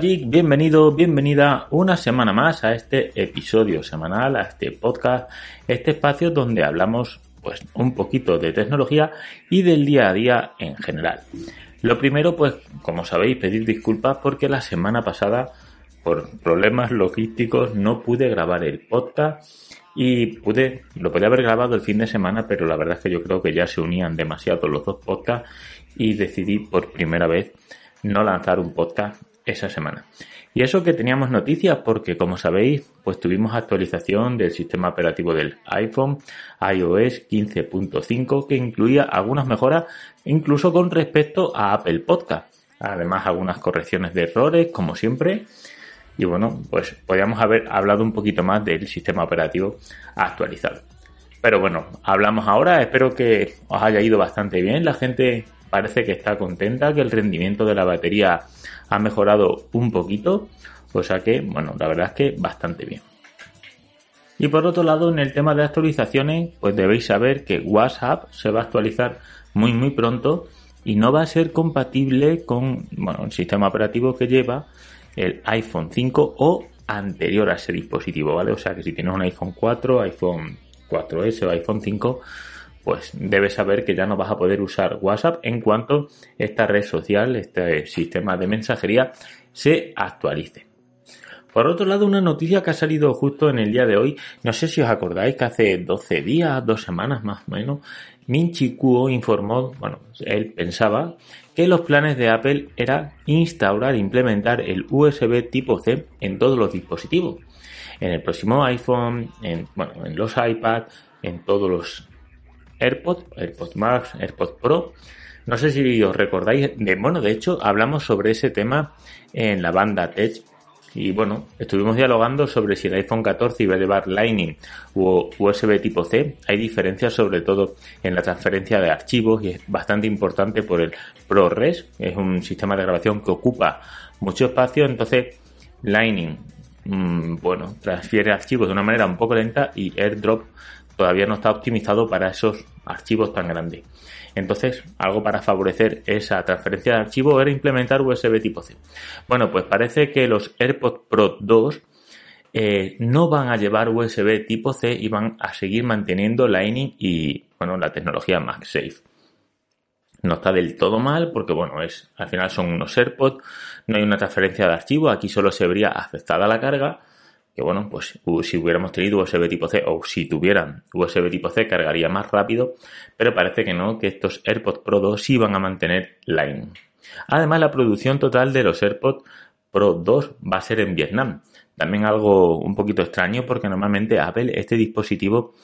Bienvenido, bienvenida una semana más a este episodio semanal, a este podcast, este espacio donde hablamos pues un poquito de tecnología y del día a día en general. Lo primero, pues, como sabéis, pedir disculpas porque la semana pasada, por problemas logísticos, no pude grabar el podcast y pude, lo podía haber grabado el fin de semana, pero la verdad es que yo creo que ya se unían demasiado los dos podcasts y decidí por primera vez no lanzar un podcast esa semana. Y eso que teníamos noticias porque, como sabéis, pues tuvimos actualización del sistema operativo del iPhone iOS 15.5 que incluía algunas mejoras incluso con respecto a Apple Podcast. Además, algunas correcciones de errores, como siempre. Y bueno, pues podríamos haber hablado un poquito más del sistema operativo actualizado. Pero bueno, hablamos ahora. Espero que os haya ido bastante bien. La gente parece que está contenta, que el rendimiento de la batería ha mejorado un poquito, o sea que, bueno, la verdad es que bastante bien. Y por otro lado, en el tema de actualizaciones, pues debéis saber que WhatsApp se va a actualizar muy muy pronto y no va a ser compatible con bueno, el sistema operativo que lleva el iPhone 5 o anterior a ese dispositivo, ¿vale? O sea que si tienes un iPhone 4, iPhone 4S o iPhone 5, pues debes saber que ya no vas a poder usar WhatsApp en cuanto esta red social, este sistema de mensajería se actualice. Por otro lado, una noticia que ha salido justo en el día de hoy, no sé si os acordáis que hace 12 días, dos semanas más o menos, Minchi Kuo informó, bueno, él pensaba que los planes de Apple era instaurar e implementar el USB tipo C en todos los dispositivos. En el próximo iPhone, en, bueno, en los iPad, en todos los AirPods, AirPods Max, AirPods Pro. No sé si os recordáis, de, bueno, de hecho hablamos sobre ese tema en la banda Tech y bueno, estuvimos dialogando sobre si el iPhone 14 iba a llevar Lightning u USB tipo C. Hay diferencias sobre todo en la transferencia de archivos y es bastante importante por el ProRes, es un sistema de grabación que ocupa mucho espacio, entonces Lightning, mm, bueno, transfiere archivos de una manera un poco lenta y AirDrop todavía no está optimizado para esos archivos tan grandes. Entonces, algo para favorecer esa transferencia de archivos era implementar USB tipo C. Bueno, pues parece que los AirPods Pro 2 eh, no van a llevar USB tipo C y van a seguir manteniendo Lightning y, bueno, la tecnología MagSafe. No está del todo mal porque, bueno, es, al final son unos AirPods, no hay una transferencia de archivo, aquí solo se vería afectada la carga, que bueno, pues si hubiéramos tenido USB tipo C o si tuvieran USB tipo C cargaría más rápido, pero parece que no, que estos AirPods Pro 2 sí van a mantener Line. Además, la producción total de los AirPods Pro 2 va a ser en Vietnam. También algo un poquito extraño porque normalmente Apple este dispositivo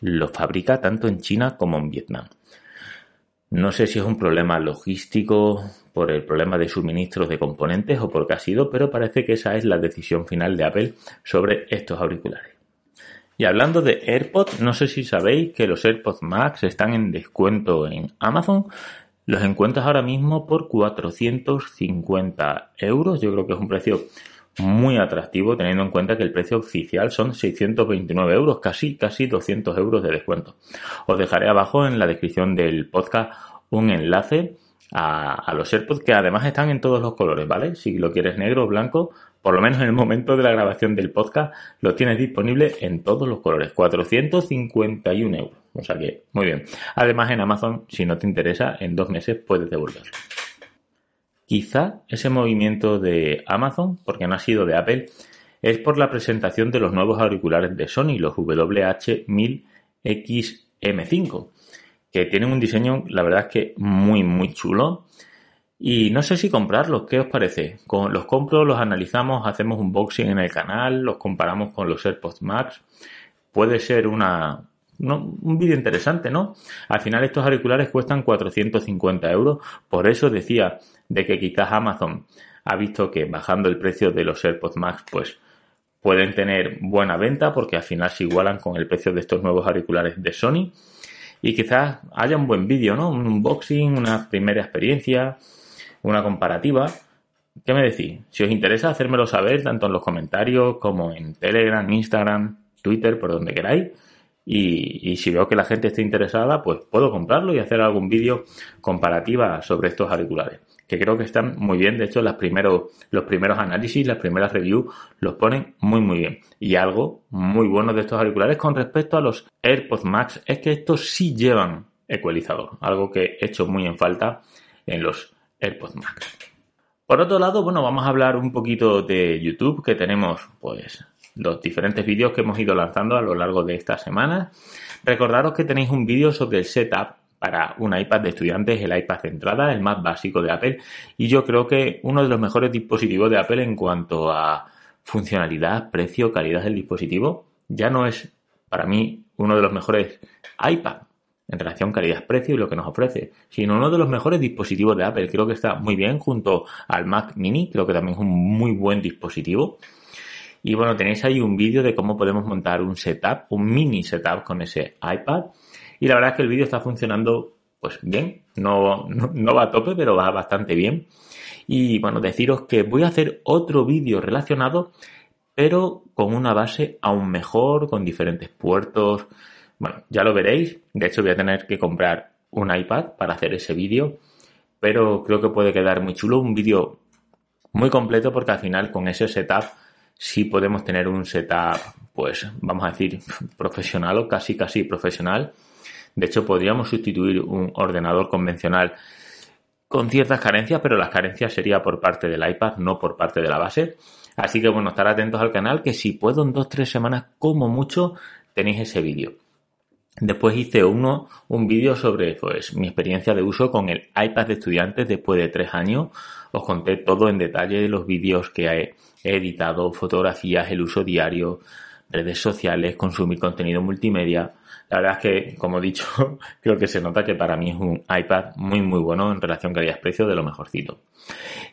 lo fabrica tanto en China como en Vietnam. No sé si es un problema logístico por el problema de suministros de componentes o por qué ha sido, pero parece que esa es la decisión final de Apple sobre estos auriculares. Y hablando de AirPods, no sé si sabéis que los AirPods Max están en descuento en Amazon. Los encuentras ahora mismo por 450 euros. Yo creo que es un precio muy atractivo teniendo en cuenta que el precio oficial son 629 euros, casi, casi 200 euros de descuento. Os dejaré abajo en la descripción del podcast un enlace a, los AirPods que además están en todos los colores, ¿vale? Si lo quieres negro o blanco, por lo menos en el momento de la grabación del podcast, lo tienes disponible en todos los colores, 451 euros. O sea que, muy bien. Además en Amazon, si no te interesa, en dos meses puedes devolverlo. Quizá ese movimiento de Amazon, porque no ha sido de Apple, es por la presentación de los nuevos auriculares de Sony, los WH-1000XM5, que tienen un diseño, la verdad es que muy, muy chulo. Y no sé si comprarlos, ¿qué os parece? los compro, los analizamos, hacemos un boxing en el canal, los comparamos con los AirPods Max. Puede ser una, un vídeo interesante, ¿no? Al final estos auriculares cuestan 450 euros, por eso decía de que quizás Amazon ha visto que bajando el precio de los AirPods Max, pues pueden tener buena venta porque al final se igualan con el precio de estos nuevos auriculares de Sony. Y quizás haya un buen vídeo, ¿no? Un unboxing, una primera experiencia, una comparativa. ¿Qué me decís? Si os interesa, hacérmelo saber tanto en los comentarios como en Telegram, Instagram, Twitter, por donde queráis. Y, si veo que la gente está interesada, pues puedo comprarlo y hacer algún vídeo comparativa sobre estos auriculares. Que creo que están muy bien. De hecho, los primeros, los primeros análisis, las primeras reviews los ponen muy muy bien. Y algo muy bueno de estos auriculares con respecto a los AirPods Max es que estos sí llevan ecualizador. Algo que he hecho muy en falta en los AirPods Max. Por otro lado, bueno, vamos a hablar un poquito de YouTube, que tenemos pues los diferentes vídeos que hemos ido lanzando a lo largo de esta semana. Recordaros que tenéis un vídeo sobre el setup para un iPad de estudiantes, el iPad de entrada, el más básico de Apple, y yo creo que uno de los mejores dispositivos de Apple en cuanto a funcionalidad, precio, calidad del dispositivo, ya no es para mí uno de los mejores iPad en relación calidad-precio y lo que nos ofrece, sino uno de los mejores dispositivos de Apple. Creo que está muy bien junto al Mac Mini, creo que también es un muy buen dispositivo. Y bueno, tenéis ahí un vídeo de cómo podemos montar un setup, un mini setup con ese iPad. Y la verdad es que el vídeo está funcionando pues bien, no, no, va a tope, pero va bastante bien. Y bueno, deciros que voy a hacer otro vídeo relacionado, pero con una base aún mejor, con diferentes puertos. Bueno, ya lo veréis. De hecho, voy a tener que comprar un iPad para hacer ese vídeo, pero creo que puede quedar muy chulo, un vídeo muy completo porque al final con ese setup sí podemos tener un setup, pues vamos a decir, profesional o casi casi profesional. De hecho, podríamos sustituir un ordenador convencional con ciertas carencias, pero las carencias sería por parte del iPad, no por parte de la base. Así que bueno, estar atentos al canal, que si puedo en dos, tres semanas, como mucho, tenéis ese vídeo. Después hice uno, un vídeo sobre pues, mi experiencia de uso con el iPad de estudiantes después de tres años. Os conté todo en detalle, los vídeos que he editado, fotografías, el uso diario, redes sociales, consumir contenido multimedia. La verdad es que, como he dicho, creo que se nota que para mí es un iPad muy muy bueno en relación calidad-precio de lo mejorcito.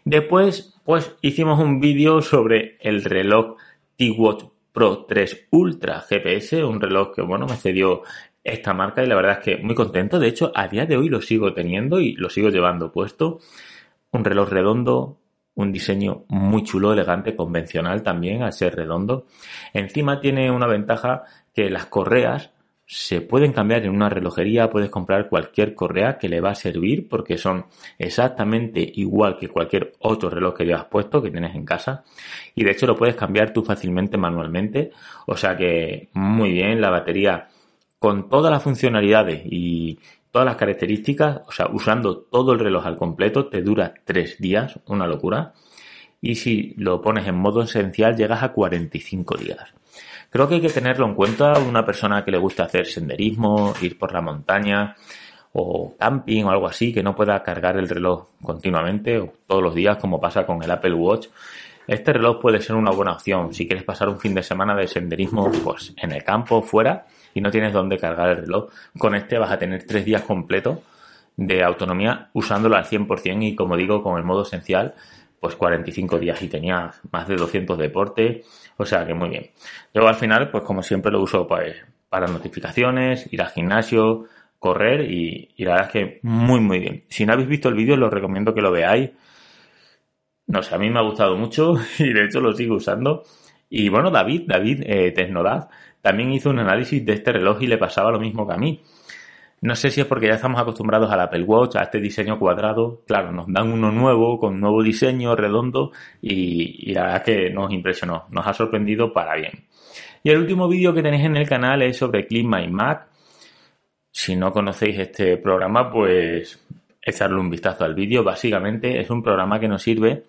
Después, pues hicimos un vídeo sobre el reloj T-Watch Pro 3 Ultra GPS, un reloj que bueno me cedió esta marca y la verdad es que muy contento. De hecho, a día de hoy lo sigo teniendo y lo sigo llevando puesto. Un reloj redondo, un diseño muy chulo, elegante, convencional también al ser redondo. Encima tiene una ventaja que las correas se pueden cambiar en una relojería, puedes comprar cualquier correa que le va a servir porque son exactamente igual que cualquier otro reloj que llevas puesto, que tienes en casa. Y de hecho lo puedes cambiar tú fácilmente manualmente. O sea que muy bien, la batería con todas las funcionalidades y todas las características, o sea, usando todo el reloj al completo, te dura tres días, una locura. Y si lo pones en modo esencial, llegas a 45 días. Creo que hay que tenerlo en cuenta una persona que le gusta hacer senderismo, ir por la montaña o camping o algo así, que no pueda cargar el reloj continuamente o todos los días como pasa con el Apple Watch. Este reloj puede ser una buena opción si quieres pasar un fin de semana de senderismo pues en el campo, fuera y no tienes dónde cargar el reloj, con este vas a tener tres días completos de autonomía usándolo al 100% y como digo con el modo esencial pues 45 días y tenía más de 200 deportes, o sea que muy bien. Luego al final pues como siempre lo uso pues, para notificaciones, ir al gimnasio, correr y, y, la verdad es que muy muy bien. Si no habéis visto el vídeo, os recomiendo que lo veáis. No sé, a mí me ha gustado mucho y de hecho lo sigo usando. Y bueno, David, David eh, también hizo un análisis de este reloj y le pasaba lo mismo que a mí. No sé si es porque ya estamos acostumbrados al Apple Watch, a este diseño cuadrado. Claro, nos dan uno nuevo, con nuevo diseño, redondo, y, y la verdad es que nos impresionó, nos ha sorprendido para bien. Y el último vídeo que tenéis en el canal es sobre Clean My Mac. Si no conocéis este programa, pues echarle un vistazo al vídeo. Básicamente es un programa que nos sirve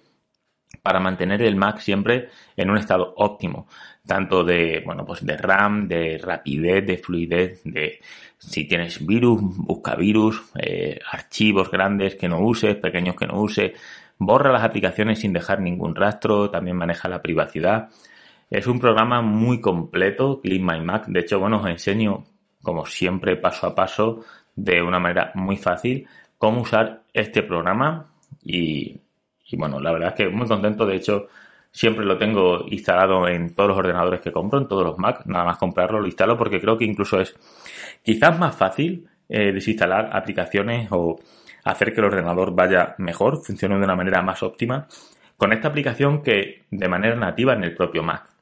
para mantener el Mac siempre en un estado óptimo, tanto de, bueno, pues de RAM, de rapidez, de fluidez, de si tienes virus, busca virus, eh, archivos grandes que no uses, pequeños que no uses, borra las aplicaciones sin dejar ningún rastro, también maneja la privacidad. Es un programa muy completo, Clean My Mac. De hecho, bueno, os enseño, como siempre, paso a paso, de una manera muy fácil, cómo usar este programa y y bueno, la verdad es que muy contento. De hecho, siempre lo tengo instalado en todos los ordenadores que compro, en todos los Mac. Nada más comprarlo, lo instalo porque creo que incluso es quizás más fácil eh, desinstalar aplicaciones o hacer que el ordenador vaya mejor, funcione de una manera más óptima con esta aplicación que de manera nativa en el propio Mac.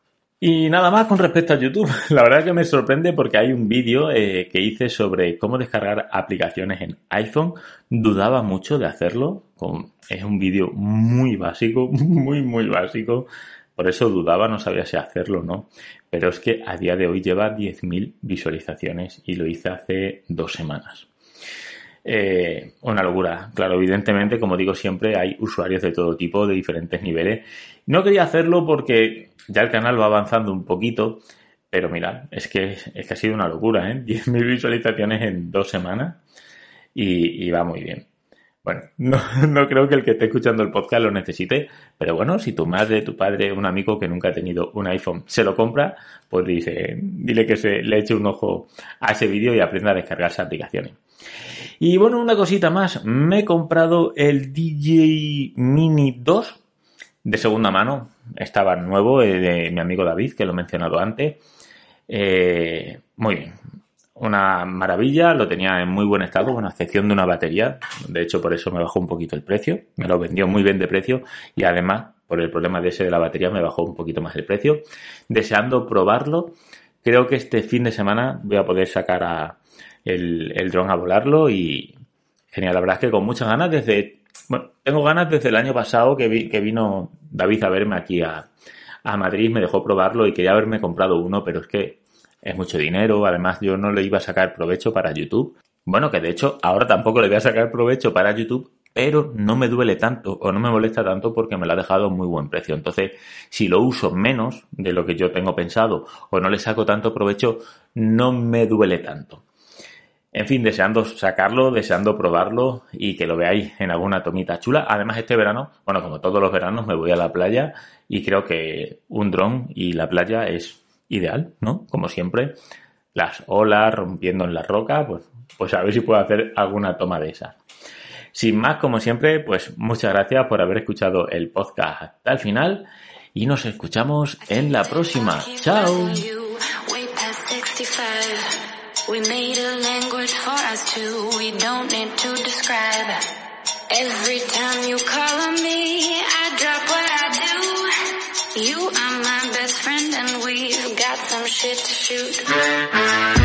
Y nada más con respecto a YouTube. La verdad que me sorprende porque hay un vídeo eh, que hice sobre cómo descargar aplicaciones en iPhone. Dudaba mucho de hacerlo. es un vídeo muy básico, muy, muy básico. Por eso dudaba, no sabía si hacerlo o no. Pero es que a día de hoy lleva 10.000 visualizaciones y lo hice hace dos semanas. Eh, una locura. Claro, evidentemente, como digo siempre, hay usuarios de todo tipo, de diferentes niveles. No quería hacerlo porque ya el canal va avanzando un poquito, pero mira, es que, es que ha sido una locura, ¿eh? 10.000 visualizaciones en dos semanas y, va muy bien. Bueno, no, no, creo que el que esté escuchando el podcast lo necesite, pero bueno, si tu madre, tu padre, un amigo que nunca ha tenido un iPhone se lo compra, pues dice, dile que se le eche un ojo a ese vídeo y aprenda a descargarse aplicaciones. Y bueno, una cosita más, me he comprado el DJ Mini 2 de segunda mano, estaba nuevo, eh, de mi amigo David, que lo he mencionado antes. Eh, muy bien, una maravilla, lo tenía en muy buen estado, con excepción de una batería. De hecho, por eso me bajó un poquito el precio. Me lo vendió muy bien de precio y además, por el problema de ese de la batería, me bajó un poquito más el precio. Deseando probarlo, creo que este fin de semana voy a poder sacar a el, dron a volarlo y genial. La verdad es que con muchas ganas desde, bueno, tengo ganas desde el año pasado que, vi, que vino David a verme aquí a, Madrid, me dejó probarlo y quería haberme comprado uno, pero es que es mucho dinero, además yo no le iba a sacar provecho para YouTube. Bueno, que de hecho ahora tampoco le voy a sacar provecho para YouTube, pero no me duele tanto o no me molesta tanto porque me lo ha dejado muy buen precio. Entonces, si lo uso menos de lo que yo tengo pensado o no le saco tanto provecho, no me duele tanto. En fin, deseando sacarlo, deseando probarlo y que lo veáis en alguna tomita chula. Además, este verano, bueno, como todos los veranos, me voy a la playa y creo que un dron y la playa es ideal, ¿no? Como siempre, las olas rompiendo en la roca, pues, pues a ver si puedo hacer alguna toma de esas. Sin más, como siempre, pues muchas gracias por haber escuchado el podcast hasta el final y nos escuchamos en la próxima. ¡Chao! We made a language for us two. We don't need to describe. Every time you call on me, I drop what I do. You are my best friend and we've got some shit to shoot.